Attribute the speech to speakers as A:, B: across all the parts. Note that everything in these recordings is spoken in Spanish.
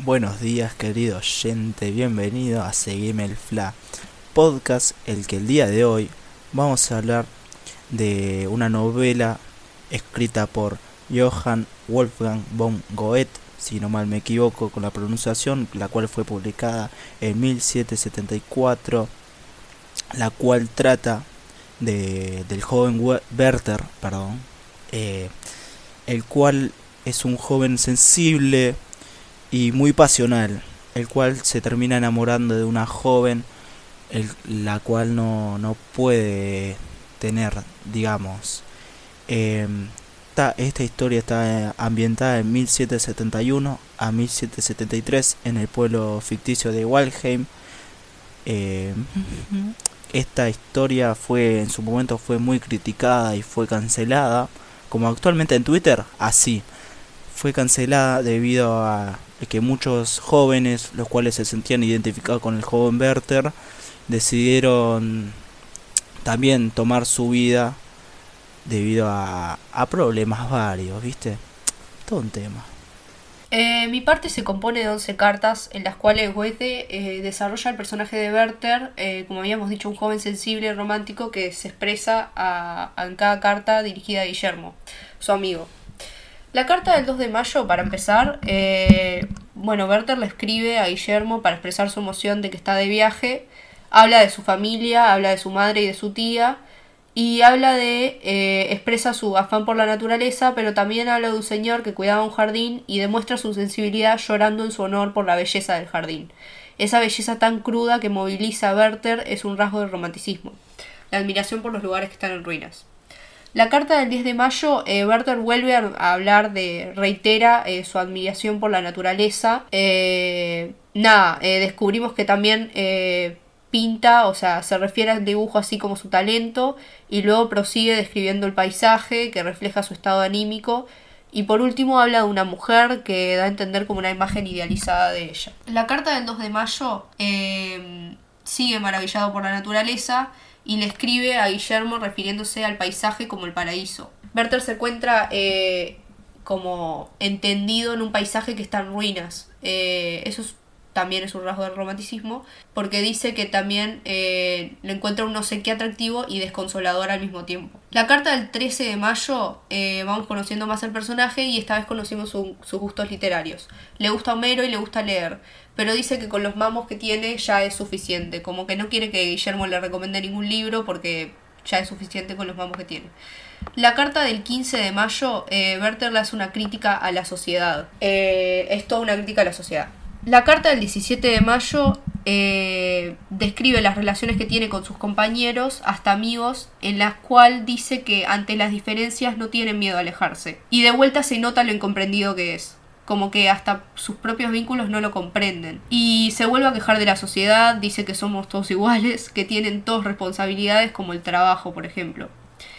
A: Buenos días querido oyente, bienvenido a Seguime el Fla, podcast el que el día de hoy vamos a hablar de una novela escrita por Johann Wolfgang von Goethe, si no mal me equivoco con la pronunciación, la cual fue publicada en 1774, la cual trata de, del joven Werther, perdón, eh, el cual es un joven sensible y muy pasional, el cual se termina enamorando de una joven, el, la cual no, no puede tener, digamos. Eh, esta historia está ambientada en 1771 a 1773 en el pueblo ficticio de Walheim. Eh, esta historia fue en su momento fue muy criticada y fue cancelada, como actualmente en Twitter, así. Fue cancelada debido a que muchos jóvenes, los cuales se sentían identificados con el joven Werther, decidieron también tomar su vida debido a, problemas varios, ¿viste? Todo un tema.
B: Eh, mi parte se compone de 11 cartas en las cuales Goethe eh, desarrolla el personaje de Werther, eh, como habíamos dicho, un joven sensible romántico que se expresa a, en cada carta dirigida a Guillermo, su amigo. La carta del 2 de mayo, para empezar, bueno, Werther le escribe a Guillermo para expresar su emoción de que está de viaje, habla de su familia, habla de su madre y de su tía, y habla de, eh, expresa su afán por la naturaleza, pero también habla de un señor que cuidaba un jardín y demuestra su sensibilidad llorando en su honor por la belleza del jardín. Esa belleza tan cruda que moviliza a Werther es un rasgo del romanticismo, la admiración por los lugares que están en ruinas. La carta del 10 de mayo, eh, vuelve a, hablar de, reitera eh, su admiración por la naturaleza. nada, descubrimos que también pinta, o sea, se refiere al dibujo así como su talento y luego prosigue describiendo el paisaje que refleja su estado anímico y por último habla de una mujer que da a entender como una imagen idealizada de ella. La carta del 2 de mayo sigue maravillado por la naturaleza y le escribe a Guillermo refiriéndose al paisaje como el paraíso. Werther se encuentra eh, como entendido en un paisaje que está en ruinas. Eh, eso es también es un rasgo del romanticismo, porque dice que también eh, le encuentra un no sé qué atractivo y desconsolador al mismo tiempo. La carta del 13 de mayo eh, vamos conociendo más al personaje y esta vez conocimos sus gustos literarios. Le gusta Homero y le gusta leer, pero dice que con los mamos que tiene ya es suficiente, como que no quiere que Guillermo le recomiende ningún libro porque ya es suficiente con los mamos que tiene. La carta del 15 de mayo, eh, Werther le hace una crítica a la sociedad. Eh, es toda una crítica a la sociedad. La carta del 17 de mayo eh, describe las relaciones que tiene con sus compañeros, hasta amigos, en las cuales dice que ante las diferencias no tienen miedo a alejarse. Y de vuelta se nota lo incomprendido que es como que hasta sus propios vínculos no lo comprenden. Y se vuelve a quejar de la sociedad, dice que somos todos iguales, que tienen todos responsabilidades como el trabajo, por ejemplo.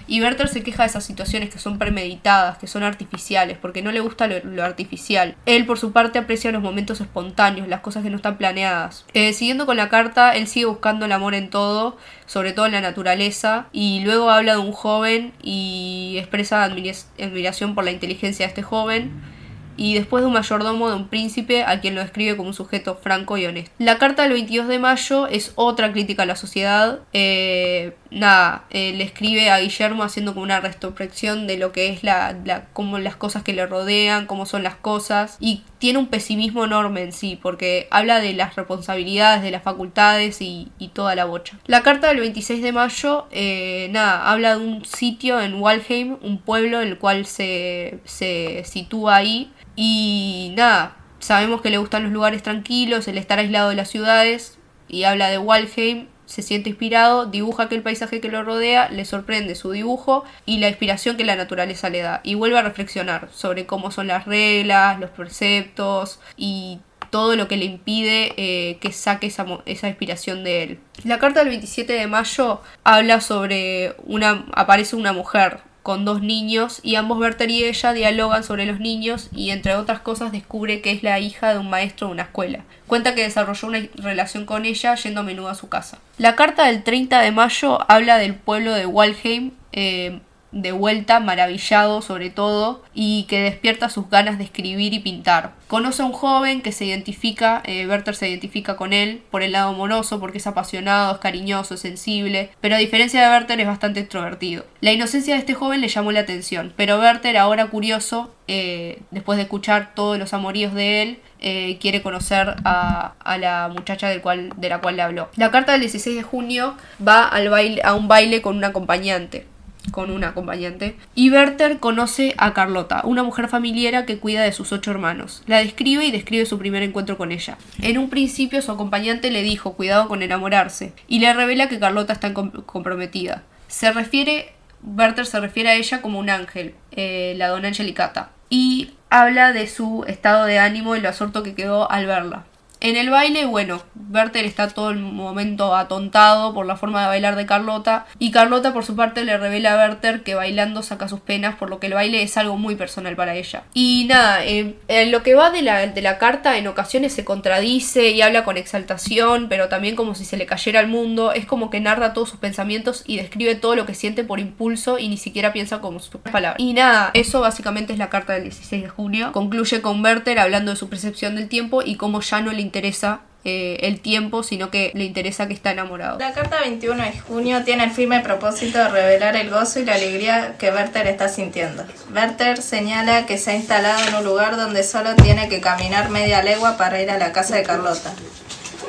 B: Y Werther se queja de esas situaciones que son premeditadas, que son artificiales, porque no le gusta lo, artificial. Él, por su parte, aprecia los momentos espontáneos, las cosas que no están planeadas. Eh, siguiendo con la carta, él sigue buscando el amor en todo, sobre todo en la naturaleza, y luego habla de un joven y expresa admiración por la inteligencia de este joven y después de un mayordomo de un príncipe a quien lo describe como un sujeto franco y honesto. La carta del 22 de mayo es otra crítica a la sociedad. Eh, nada, eh, le escribe a Guillermo haciendo como una retrospección de lo que es la, la como las cosas que le rodean, cómo son las cosas y tiene un pesimismo enorme en sí porque habla de las responsabilidades, de las facultades y, toda la bocha. La carta del 26 de mayo, eh, nada, habla de un sitio en Walheim, un pueblo el cual se, se sitúa ahí y nada, sabemos que le gustan los lugares tranquilos, el estar aislado de las ciudades y habla de Walheim, se siente inspirado, dibuja aquel paisaje que lo rodea, le sorprende su dibujo y la inspiración que la naturaleza le da y vuelve a reflexionar sobre cómo son las reglas, los preceptos y todo lo que le impide eh, que saque esa, esa, inspiración de él. La carta del 27 de mayo habla sobre una aparece una mujer con dos niños y ambos Werther y ella dialogan sobre los niños y entre otras cosas descubre que es la hija de un maestro de una escuela. Cuenta que desarrolló una relación con ella yendo a menudo a su casa. La carta del 30 de mayo habla del pueblo de Walheim. Eh, de vuelta, maravillado sobre todo, y que despierta sus ganas de escribir y pintar. Conoce a un joven que se identifica, eh, Werther se identifica con él por el lado amoroso, porque es apasionado, es cariñoso, es sensible, pero a diferencia de Werther es bastante extrovertido. La inocencia de este joven le llamó la atención, pero Werther, ahora curioso, eh, después de escuchar todos los amoríos de él, eh, quiere conocer a, a, la muchacha del cual, de la cual le habló. La carta del 16 de junio va al baile, a un baile con un acompañante con una acompañante. Y Werther conoce a Carlota, una mujer familiar que cuida de sus ocho hermanos. La describe y describe su primer encuentro con ella. En un principio su acompañante le dijo cuidado con enamorarse y le revela que Carlota está comprometida. Se refiere, Werther se refiere a ella como un ángel, eh, la dona Angelicata, y habla de su estado de ánimo y lo absorto que quedó al verla. En el baile, bueno, Werther está todo el momento atontado por la forma de bailar de Carlota y Carlota por su parte le revela a Werther que bailando saca sus penas por lo que el baile es algo muy personal para ella. Y nada, en, lo que va de la, de la carta en ocasiones se contradice y habla con exaltación, pero también como si se le cayera al mundo, es como que narra todos sus pensamientos y describe todo lo que siente por impulso y ni siquiera piensa como sus palabras. Y nada, eso básicamente es la carta del 16 de junio. Concluye con Werther hablando de su percepción del tiempo y cómo ya no le interesa eh, el tiempo, sino que le interesa que está enamorado.
C: La carta 21 de junio tiene el firme propósito de revelar el gozo y la alegría que Werther está sintiendo. Werther señala que se ha instalado en un lugar donde solo tiene que caminar media legua para ir a la casa de Carlota.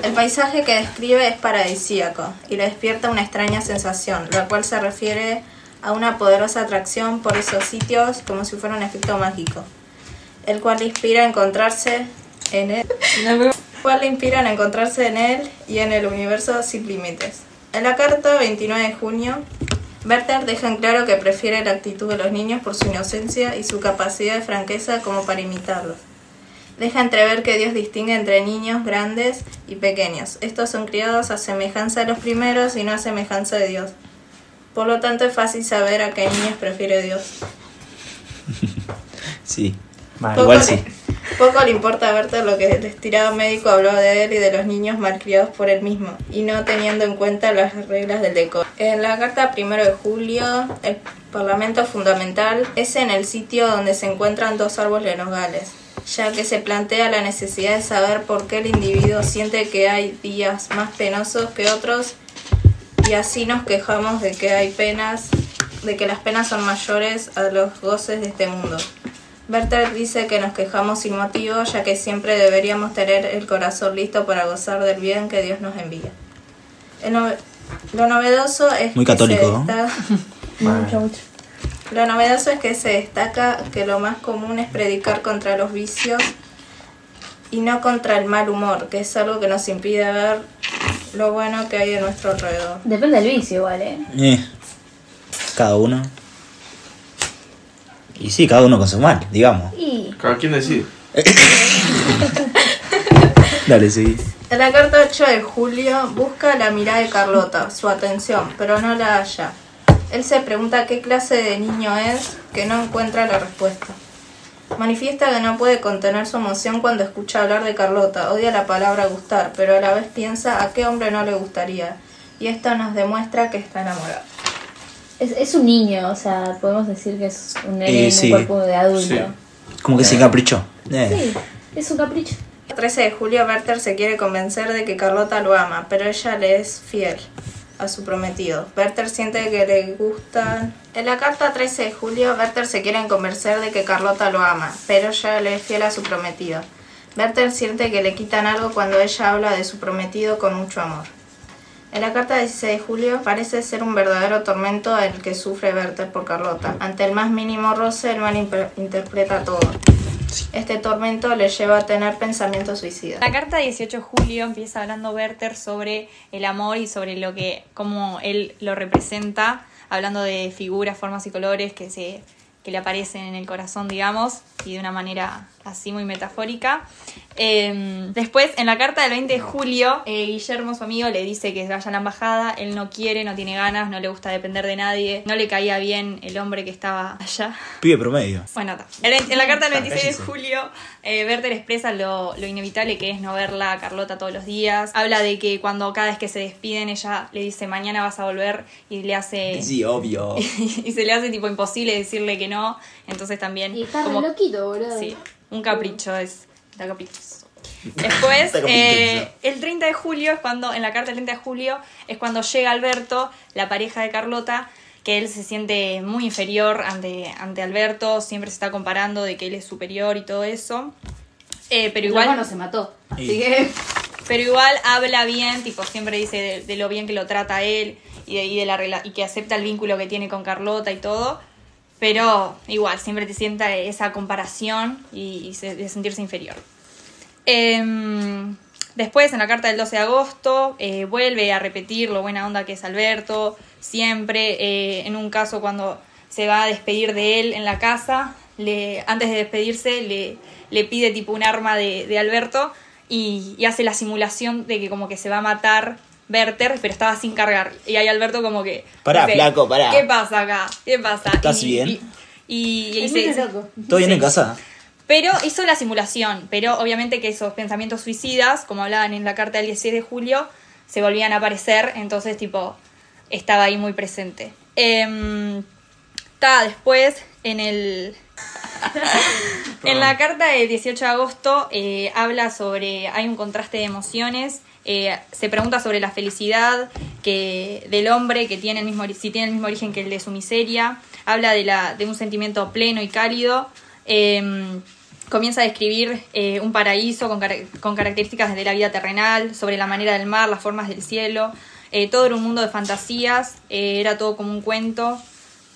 C: El paisaje que describe es paradisíaco y le despierta una extraña sensación, la cual se refiere a una poderosa atracción por esos sitios como si fuera un efecto mágico, el cual le inspira a encontrarse en él cual le inspiran a encontrarse en él y en el universo sin límites. En la carta 29 de junio, Werther deja en claro que prefiere la actitud de los niños por su inocencia y su capacidad de franqueza como para imitarlos. Deja entrever que Dios distingue entre niños grandes y pequeños. Estos son criados a semejanza de los primeros y no a semejanza de Dios. Por lo tanto es fácil saber a qué niños prefiere Dios.
A: Sí, igual sí.
C: Poco le importa verte lo que el estirado médico habló de él y de los niños malcriados por él mismo, y no teniendo en cuenta las reglas del decoro. En la carta primero de julio, el Parlamento Fundamental es en el sitio donde se encuentran dos árboles nogales, ya que se plantea la necesidad de saber por qué el individuo siente que hay días más penosos que otros y así nos quejamos de que hay penas, de que las penas son mayores a los goces de este mundo. Werther dice que nos quejamos sin motivo, ya que siempre deberíamos tener el corazón listo para gozar del bien que Dios nos envía. lo novedoso es
A: Muy católico,
C: que se Lo novedoso es que se destaca que lo más común es predicar contra los vicios y no contra el mal humor, que es algo que nos impide ver lo bueno que hay en nuestro alrededor.
D: Depende del vicio igual, ¿eh?
A: eh cada uno. Y sí, cada uno con su mal, digamos.
D: Y...
E: Cada quien decide.
A: Dale, sí.
C: En la carta 8 de julio busca la mirada de Carlota, su atención, pero no la halla. Él se pregunta qué clase de niño es que no encuentra la respuesta. Manifiesta que no puede contener su emoción cuando escucha hablar de Carlota, odia la palabra gustar, pero a la vez piensa a qué hombre no le gustaría, y esto nos demuestra que está enamorado.
D: Es, es un niño, o sea, podemos decir que es un nene en un cuerpo de adulto.
A: Como que se caprichó.
D: Eh. Sí, es un capricho.
C: El 13 de julio, Werther se quiere convencer de que Carlota lo ama, pero ella le es fiel a su prometido. Werther siente que le gustan. En la carta 13 de julio, Werther se quiere convencer de que Carlota lo ama, pero ella le es fiel a su prometido. Werther siente que le quitan algo cuando ella habla de su prometido con mucho amor. En la carta 16 de julio parece ser un verdadero tormento el que sufre Werther por Carlota. Ante el más mínimo roce, el mal interpreta todo. Este tormento le lleva a tener pensamientos suicidas.
F: La carta 18 de julio empieza hablando Werther sobre el amor y sobre lo que, cómo él lo representa, hablando de figuras, formas y colores que se que le aparecen en el corazón, digamos, y de una manera así muy metafórica. Eh, después, en la carta del 20 de julio, eh, Guillermo, su amigo, le dice que vaya a la embajada. Él no quiere, no tiene ganas, no le gusta depender de nadie. No le caía bien el hombre que estaba allá.
A: Pibe promedio.
F: Bueno, ta. En, la carta del 26 de julio, eh, Werther expresa lo, lo inevitable que es no verla a Carlota todos los días. Habla de que cuando cada vez que se despiden, ella le dice mañana vas a volver y le hace.
A: Sí, obvio.
F: y se le hace tipo imposible decirle que no. Entonces también.
D: Y está
F: como-
D: boludo.
F: Sí, un capricho es. Está caprichoso. Después, eh, el 30 de julio es cuando, en la carta del 30 de julio, es cuando llega Alberto, la pareja de Carlota, que él se siente muy inferior ante, ante Alberto, siempre se está comparando de que él es superior y todo eso. Eh, pero
D: Igual no se mató. Así que.
F: pero igual habla bien, tipo, siempre dice de, de lo bien que lo trata él y, de, y, de la, rela- y que acepta el vínculo que tiene con Carlota y todo. Pero igual, siempre te sienta esa comparación y, de sentirse inferior. Em, después, en la carta del 12 de agosto, eh, vuelve a repetir lo buena onda que es Alberto. Siempre, eh, en un caso, cuando se va a despedir de él en la casa, le, antes de despedirse, le, le pide tipo un arma de, Alberto y hace la simulación de que como que se va a matar Werther, pero estaba sin cargar. Y ahí Alberto como que...
A: Pará, flaco, pará.
F: ¿Qué pasa acá? ¿Qué pasa?
A: ¿Estás
F: Y-
A: bien?
F: Y, y, y dice-.
A: ¿Todo bien
F: Sí.
A: en casa?
F: pero hizo la simulación, pero obviamente que esos pensamientos suicidas, como hablaban en la carta del 16 de julio, se volvían a aparecer, entonces tipo, estaba ahí muy presente. Está después en el... en la carta del 18 de agosto eh, habla sobre, hay un contraste de emociones, eh, se pregunta sobre la felicidad que del hombre que tiene el mismo si tiene el mismo origen que el de su miseria, habla de, la, de un sentimiento pleno y cálido, em, comienza a describir eh, un paraíso con, con características de la vida terrenal, sobre la manera del mar, las formas del cielo, eh, todo era un mundo de fantasías, eh, era todo como un cuento,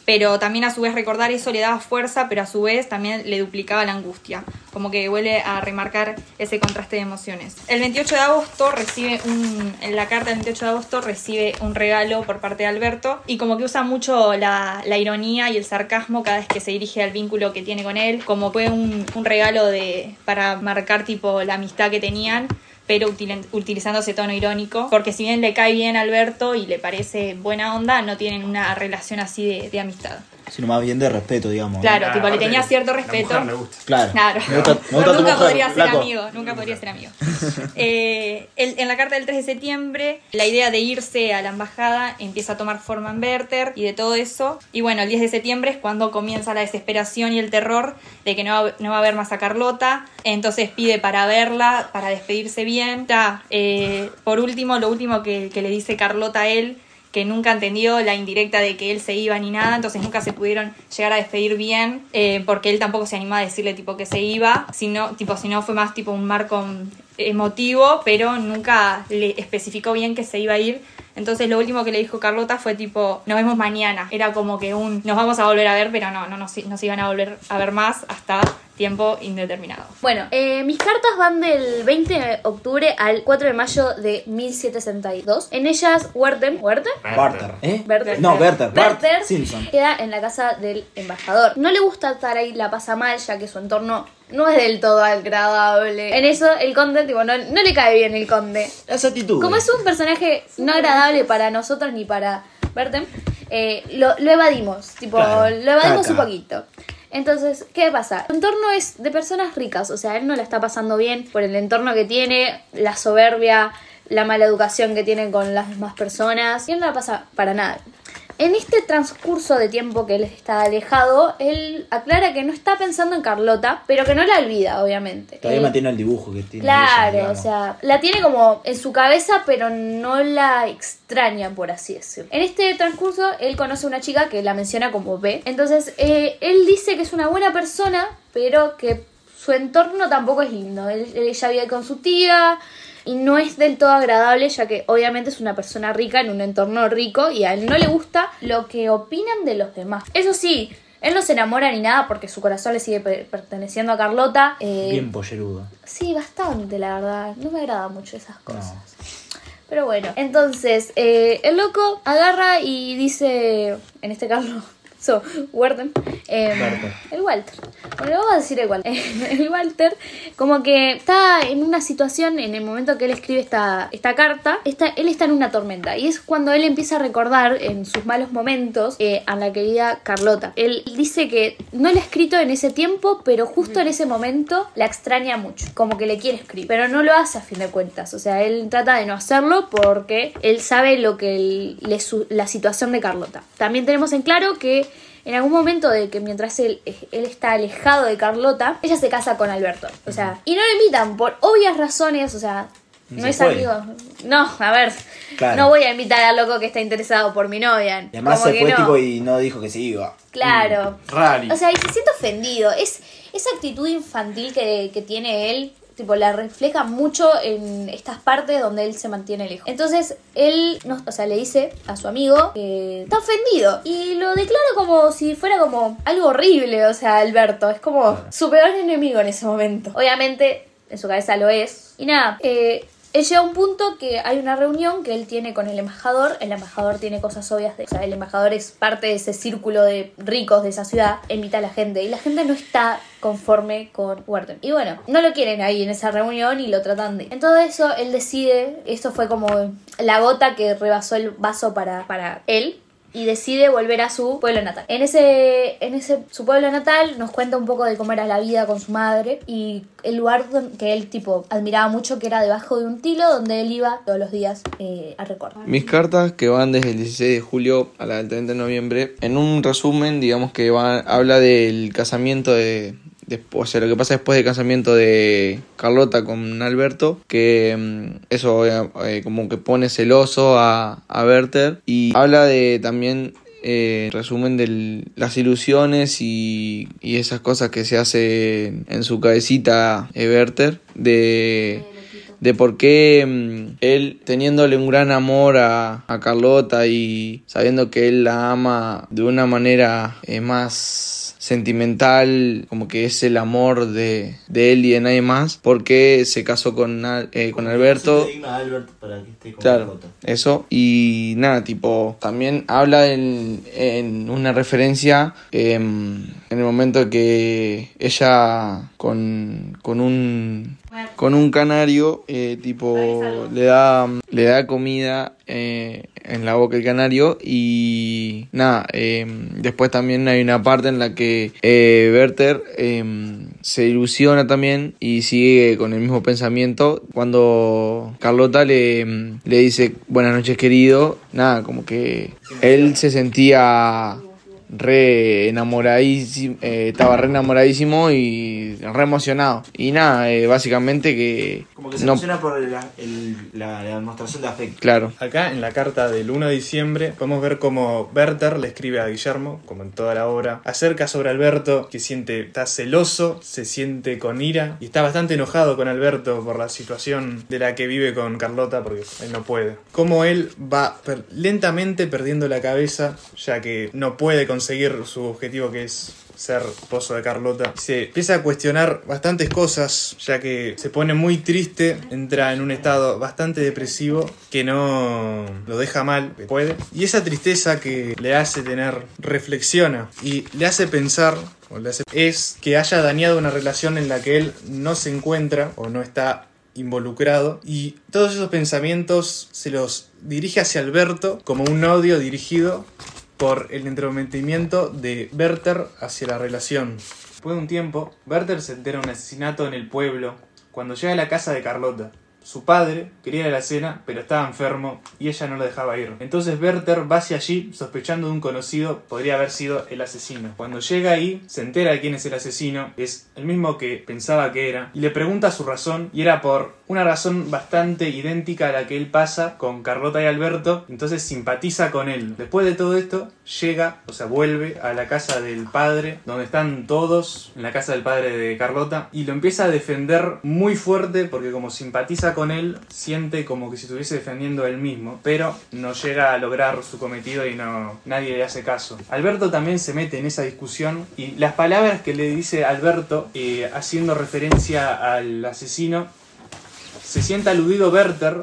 F: pero también a su vez recordar eso le daba fuerza, pero a su vez también le duplicaba la angustia, como que vuelve a remarcar ese contraste de emociones. El 28 de agosto recibe un, en la carta del 28 de agosto recibe un regalo por parte de Alberto y como que usa mucho la, la ironía y el sarcasmo cada vez que se dirige al vínculo que tiene con él, como fue un, un regalo de, para marcar tipo la amistad que tenían pero util- utilizando ese tono irónico, porque si bien le cae bien a Alberto y le parece buena onda, no tienen una relación así de, de amistad.
A: Sino más bien de respeto, digamos.
F: Claro, tipo, le tenía cierto
E: la
F: respeto.
E: mujer le gusta.
A: Claro.
F: Claro.
A: Me gusta, me gusta
F: nunca podría ser
A: flaco.
F: amigo, nunca podría ser amigo. Eh, el- en la carta del 3 de septiembre, la idea de irse a la embajada empieza a tomar forma en Werther y de todo eso. Y bueno, el 10 de septiembre es cuando comienza la desesperación y el terror de que no va, no va a ver más a Carlota. Entonces pide para verla, para despedirse bien. Ta, eh, por último, lo último que, que le dice Carlota a él que nunca entendió la indirecta de que él se iba ni nada, entonces nunca se pudieron llegar a despedir bien, eh, porque él tampoco se animaba a decirle tipo que se iba, sino, tipo, sino fue más tipo un marco emotivo, pero nunca le especificó bien que se iba a ir. Entonces lo último que le dijo Carlota fue tipo, nos vemos mañana. Era como que un, nos vamos a volver a ver, pero no, no nos, nos iban a volver a ver más hasta tiempo indeterminado.
D: Bueno, eh, mis cartas van del 20 de octubre al 4 de mayo de 1762. En ellas, Werther, ¿Werther?
A: Barter. ¿Eh?
D: Werther.
A: No, Werther.
D: Werther
A: Simpson.
D: queda en la casa del embajador. No le gusta estar ahí, la pasa mal, ya que su entorno no es del todo agradable. En eso, el conde, tipo, no, no le cae bien el conde.
A: Esa actitud.
D: Como es un personaje no agradable para nosotros ni para Bertem, eh, lo, lo evadimos, tipo,
A: Claro,
D: lo evadimos
A: caca.
D: un poquito. Entonces, ¿qué pasa? Su entorno es de personas ricas, o sea, él no la está pasando bien por el entorno que tiene, la soberbia, la mala educación que tiene con las demás personas, y él no la pasa para nada. En este transcurso de tiempo que él está alejado, él aclara que no está pensando en Carlota, pero que no la olvida, obviamente.
A: Todavía
D: Él-
A: mantiene el dibujo que tiene.
D: Claro, o sea, la tiene como en su cabeza, pero no la extraña, por así decirlo. En este transcurso, él conoce a una chica que la menciona como B. Entonces, eh, él dice que es una buena persona, pero que su entorno tampoco es lindo. Él, ella vive con su tía y no es del todo agradable, ya que obviamente es una persona rica en un entorno rico y a él no le gusta lo que opinan de los demás. Eso sí. Él no se enamora ni nada porque su corazón le sigue per- perteneciendo a Carlota. eh,
A: Bien pollerudo.
D: Sí, bastante, la verdad. No me agrada mucho esas cosas. Pero bueno, entonces, eh, el loco agarra y dice, en este caso, So, Warden. em, el Walter. Bueno, vamos a decir el Walter. El Walter, como que está en una situación, en el momento que él escribe esta, esta carta, está, él está en una tormenta. Y es cuando él empieza a recordar en sus malos momentos eh, a la querida Carlota. Él dice que no la ha escrito en ese tiempo, pero justo en ese momento la extraña mucho. Como que le quiere escribir. Pero no lo hace a fin de cuentas. O sea, él trata de no hacerlo porque él sabe lo que él- le su- la situación de Carlota. También tenemos en claro que en algún momento de que mientras él, él está alejado de Carlota, ella se casa con Alberto. O sea, y no lo invitan por obvias razones, o sea, no
A: Se
D: es
A: fue.
D: amigo. No, a ver,
A: Claro.
D: no voy a invitar al loco que está interesado por mi novia.
A: Y además
D: Como
A: se
D: que
A: fue
D: no.
A: tipo y no dijo que se iba.
D: Claro.
A: Rari.
D: O sea, y se siente ofendido. Es esa actitud infantil que, que tiene él, tipo, la refleja mucho en estas partes donde él se mantiene lejos. Entonces, él, no, o sea, le dice a su amigo que está ofendido. Y lo declara como si fuera como algo horrible, o sea, Alberto. Es como su peor enemigo en ese momento. Obviamente, en su cabeza lo es. Y nada, eh, él llega a un punto que hay una reunión que él tiene con el embajador. El embajador tiene cosas obvias. De, o sea, el embajador es parte de ese círculo de ricos de esa ciudad. Invita a la gente. Y la gente no está conforme con Wharton. Y bueno, no lo quieren ahí en esa reunión y lo tratan de... En todo eso, él decide... Esto fue como la gota que rebasó el vaso para, para él y decide volver a su pueblo natal. En ese, en ese su pueblo natal nos cuenta un poco de cómo era la vida con su madre y el lugar que él tipo admiraba mucho que era debajo de un tilo donde él iba todos los días eh, a recordar.
E: Mis cartas que van desde el 16 de julio a la del 30 de noviembre, en un resumen, digamos que va, habla del casamiento de, de- o sea, lo que pasa después del casamiento de Carlota con Alberto, que mm, eso eh, eh, como que pone celoso a, a Werther y habla de también eh, resumen de las ilusiones y, y esas cosas que se hace en, su cabecita Werther de de por qué mm, él teniéndole un gran amor a, a Carlota y sabiendo que él la ama de una manera más sentimental, como que es el amor de, de él y de nadie más, porque se casó con, eh, con Alberto. Claro, eso. Y nada, tipo, también habla en, en una referencia em, en el momento que ella con, con un con un canario, eh, tipo, le da, le da comida eh, en la boca el canario y nada, em, después también hay una parte en la que eh, Werther em, se ilusiona también y sigue con el mismo pensamiento. Cuando Carlota le, em, le dice buenas noches querido, nada, como que él se sentía re enamoradísimo, eh, estaba re enamoradísimo y re emocionado. Y nada, eh, básicamente que...
A: Como que se
E: no-
A: emociona por la, el- la, la demostración de afecto.
E: Claro.
G: Acá en la carta del 1 de diciembre podemos ver cómo Werther le escribe a Guillermo, como en toda la obra, acerca sobre Alberto, que siente, está celoso, se siente con ira y está bastante enojado con Alberto por la situación de la que vive con Carlota porque él no puede. Cómo él va per- lentamente perdiendo la cabeza ya que no puede conseguir su objetivo que es ser esposo de Carlota. Se empieza a cuestionar bastantes cosas, ya que se pone muy triste, entra en un estado bastante depresivo que no lo deja mal, puede. Y esa tristeza que le hace tener, reflexiona y le hace pensar, es que haya dañado una relación en la que él no se encuentra o no está involucrado y todos esos pensamientos se los dirige hacia Alberto como un odio dirigido por el entrometimiento de Werther hacia la relación. Después de un tiempo, Werther se entera de un asesinato en el pueblo cuando llega a la casa de Carlota. Su padre quería ir a la cena, pero estaba enfermo y ella no lo dejaba ir. Entonces Werther va hacia allí, sospechando de un conocido, podría haber sido el asesino. Cuando llega ahí, se entera de quién es el asesino, es el mismo que pensaba que era, y le pregunta su razón, y era por una razón bastante idéntica a la que él pasa con Carlota y Alberto, entonces simpatiza con él. Después de todo esto, llega, o sea, vuelve a la casa del padre, donde están todos, en la casa del padre de Carlota, y lo empieza a defender muy fuerte, porque como simpatiza con él, siente como que si estuviese defendiendo a él mismo, pero no llega a lograr su cometido y no nadie le hace caso. Alberto también se mete en esa discusión y las palabras que le dice Alberto, eh, haciendo referencia al asesino, se siente aludido Werther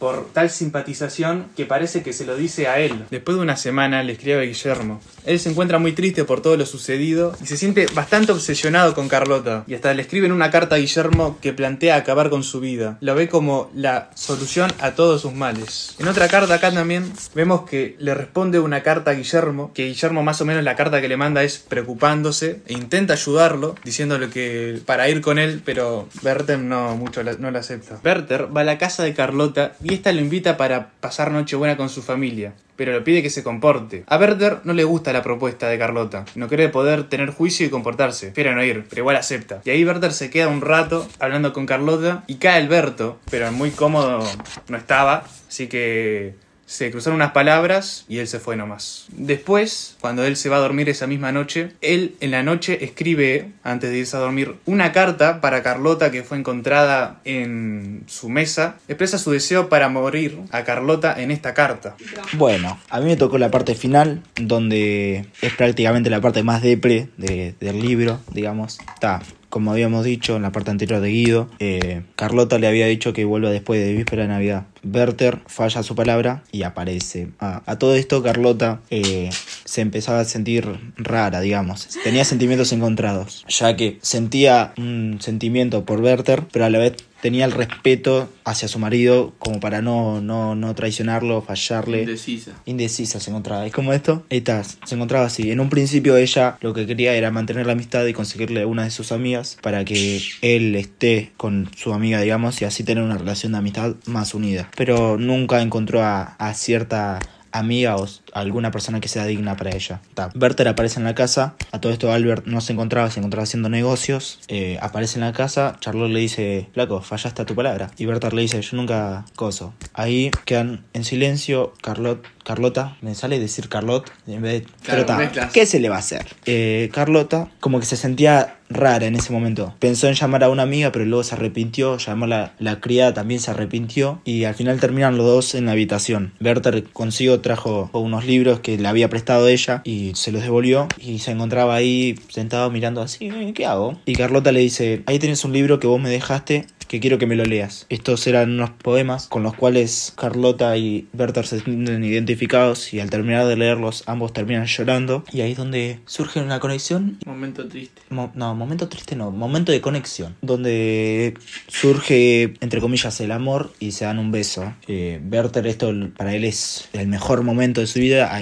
G: por tal simpatización que parece que se lo dice a él. Después de una semana le escribe a Guillermo. Él se encuentra muy triste por todo lo sucedido y se siente bastante obsesionado con Carlota. Y hasta le escribe en una carta a Guillermo que plantea acabar con su vida. Lo ve como la solución a todos sus males. En otra carta acá también vemos que le responde una carta a Guillermo, que Guillermo más o menos la carta que le manda es preocupándose e intenta ayudarlo, diciéndole que para ir con él, pero Werther no mucho la- no lo acepta. Werther va a la casa de Carlota y esta lo invita para pasar Nochebuena con su familia pero le pide que se comporte. A Werther no le gusta la propuesta de Carlota, no cree poder tener juicio y comportarse, prefiere no ir, pero igual acepta. Y ahí Werther se queda un rato hablando con Carlota y cae Alberto, pero muy cómodo no estaba, así que se cruzaron unas palabras y él se fue nomás. Después, cuando él se va a dormir esa misma noche, él en la noche escribe, antes de irse a dormir, una carta para Carlota que fue encontrada en su mesa. Expresa su deseo para morir a Carlota en esta carta.
A: Bueno, a mí me tocó la parte final, donde es prácticamente la parte más depre de- del libro, digamos. Está, como habíamos dicho en la parte anterior de Guido, eh, Carlota le había dicho que vuelva después de víspera de Navidad. Werther falla su palabra y aparece. A todo esto, Carlota eh, se empezaba a sentir rara, digamos. Tenía sentimientos encontrados, ya que sentía un sentimiento por Werther, pero a la vez tenía el respeto hacia su marido como para no, no, no traicionarlo, fallarle.
E: Indecisa.
A: Indecisa se encontraba. Es como esto. Ahí está, se encontraba así. En un principio ella lo que quería era mantener la amistad y conseguirle una de sus amigas para que él esté con su amiga, digamos, y así tener una relación de amistad más unida. Pero nunca encontró a, a cierta amiga o alguna persona que sea digna para ella. Ta. Werther aparece en la casa, a todo esto Albert no se encontraba, se encontraba haciendo negocios, eh, aparece en la casa, Charlotte le dice, flaco, fallaste a tu palabra. Y Werther le dice, yo nunca coso. Ahí quedan en silencio, Carlot, Carlota, me sale decir Carlot en vez de...
E: Claro,
A: pero ta. ¿qué se le va a hacer? Eh, Carlota como que se sentía rara en ese momento. Pensó en llamar a una amiga, pero luego se arrepintió, llamó a la, la criada, también se arrepintió, y al final terminan los dos en la habitación. Werther consigo trajo unos libros que le había prestado ella y se los devolvió, y se encontraba ahí sentado mirando así, "Eh, ¿qué hago? Y Carlota le dice, ahí tienes un libro que vos me dejaste, que quiero que me lo leas. Estos eran unos poemas con los cuales Carlota y Werther se sienten identificados y al terminar de leerlos ambos terminan llorando y ahí es donde surge una conexión
E: Momento triste.
A: Mo- no, momento triste no, momento de conexión, donde surge, entre comillas, el amor y se dan un beso. Eh, Werther, esto para él es el mejor momento de su vida,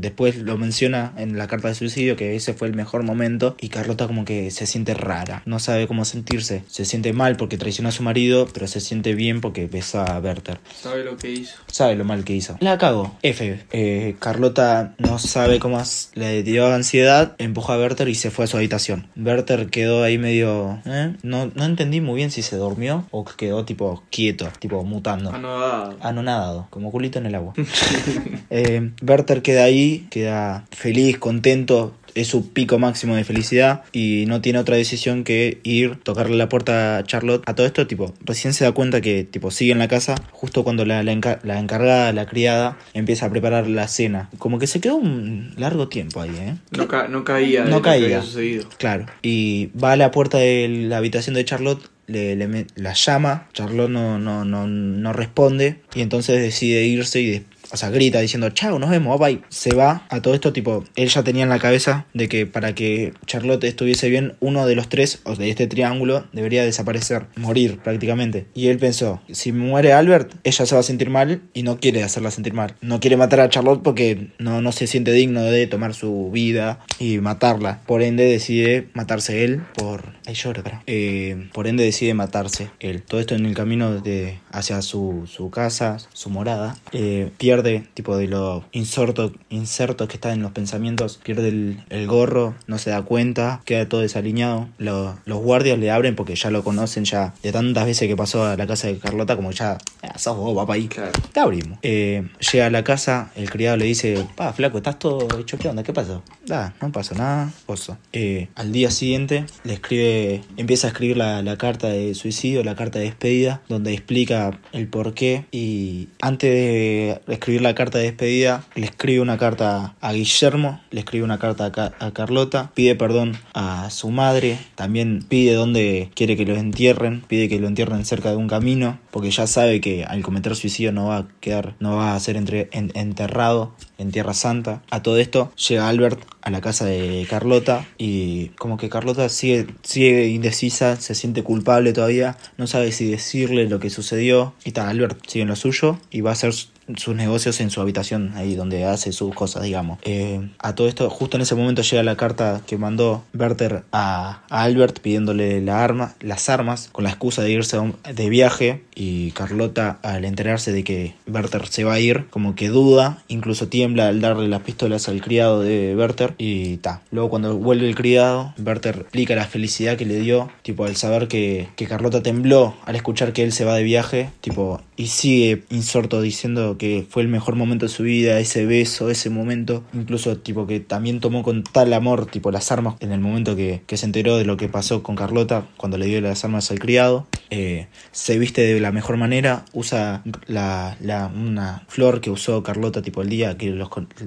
A: después lo menciona en la carta de suicidio que ese fue el mejor momento y Carlota como que se siente rara, no sabe cómo sentirse, se siente mal porque traicionó a su marido, pero se siente bien porque besa a Werther
E: Sabe lo que hizo.
A: sabe lo mal que hizo. La cago. F. Eh, Carlota no sabe cómo le dio ansiedad, empujó a Werther y se fue a su habitación. Werther quedó ahí medio... ¿eh? No, no entendí muy bien si se durmió o quedó tipo quieto, tipo mutando.
E: Anodado.
A: Anonadado, como culito en el agua. eh, Werther queda ahí, queda feliz, contento, es su pico máximo de felicidad y no tiene otra decisión que ir, tocarle la puerta a Charlotte. A todo esto, tipo, recién se da cuenta que, tipo, sigue en la casa justo cuando la, la, la encargada, la criada, empieza a preparar la cena. Como que se quedó un largo tiempo ahí, ¿eh?
E: No, ca- no caía de
A: No
E: lo que
A: caía.
E: había sucedido.
A: Claro. Y va a la puerta de la habitación de Charlotte, le, le la llama, Charlotte no, no, no, no responde y entonces decide irse y o sea, grita diciendo, chao, nos vemos, bye. Se va a todo esto, tipo, él ya tenía en la cabeza de que para que Charlotte estuviese bien, uno de los tres, o de este triángulo, debería desaparecer, morir prácticamente. Y él pensó, si muere Albert, ella se va a sentir mal y no quiere hacerla sentir mal. No quiere matar a Charlotte porque no, no se siente digno de tomar su vida y matarla. Por ende decide matarse él por... Ay, lloro. Eh, por ende decide matarse él. Todo esto en el camino de hacia su, su casa, su morada. Eh, pierde, tipo de los insertos, insertos que están en los pensamientos, pierde el, el gorro, no se da cuenta, queda todo desaliñado. Lo- los guardias le abren porque ya lo conocen ya de tantas veces que pasó a la casa de Carlota como ya... "Ah, sos vos, papá ahí.
E: Claro.
A: Te abrimos. Eh, llega a la casa, el criado le dice, pa, flaco, estás todo hecho, ¿qué onda? ¿Qué pasó? Da, no pasó nada, oso. Eh, al día siguiente le escribe, empieza a escribir la, la carta de suicidio, la carta de despedida, donde explica el por qué y antes de escribir la carta de despedida, le escribe una carta a Guillermo, le escribe una carta a, Ca- a Carlota, pide perdón a su madre, también pide dónde quiere que lo entierren, pide que lo entierren cerca de un camino, porque ya sabe que al cometer suicidio no va a quedar, no va a ser enterrado en Tierra Santa. A todo esto llega Albert a la casa de Carlota y como que Carlota sigue, sigue indecisa, se siente culpable todavía, no sabe si decirle lo que sucedió y tal, Albert sigue en lo suyo y va a hacer sus negocios en su habitación, ahí donde hace sus cosas, digamos. Eh, a todo esto, justo en ese momento llega la carta que mandó Werther a, Albert pidiéndole la arma, las armas con la excusa de irse de viaje y Carlota al enterarse de que Werther se va a ir, como que duda, incluso tiembla al darle las pistolas al criado de Werther y ta. Luego cuando vuelve el criado, Werther explica la felicidad que le dio, tipo al saber que, que Carlota tembló al escuchar que él se va de viaje, tipo, y sigue insorto diciendo que fue el mejor momento de su vida, ese beso, ese momento, incluso tipo que también tomó con tal amor, tipo las armas, en el momento que, que se enteró de lo que pasó con Carlota, cuando le dio las armas al criado, eh, se viste de la mejor manera, usa la, la- una flor que usó Carlota tipo el día que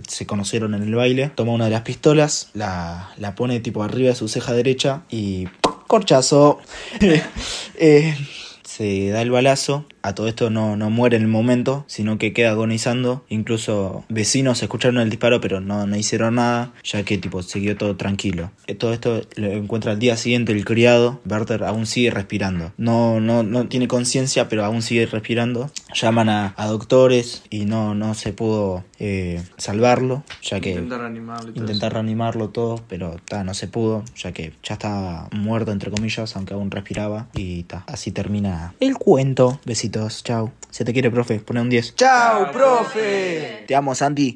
A: se conocieron en el baile, toma una de las pistolas, la, la pone tipo arriba de su ceja derecha y corchazo. Eh, se da el balazo. A todo esto no, no muere en el momento, sino que queda agonizando. Incluso vecinos escucharon el disparo, pero no, no hicieron nada, ya que tipo siguió todo tranquilo. Eh, Todo esto lo encuentra al día siguiente el criado. Werther aún sigue respirando. No, no, no tiene conciencia, pero aún sigue respirando. Llaman a, a doctores y no, no se pudo eh, salvarlo, ya que
E: Intentar animarlo y todo
A: intentar reanimarlo todo, pero ta, no se pudo, ya que ya estaba muerto entre comillas, aunque aún respiraba y ta, así termina el cuento. Besitos, chao. Se te quiere, profe, pone un 10.
E: ¡Chao, profe!
A: Te amo, Santi.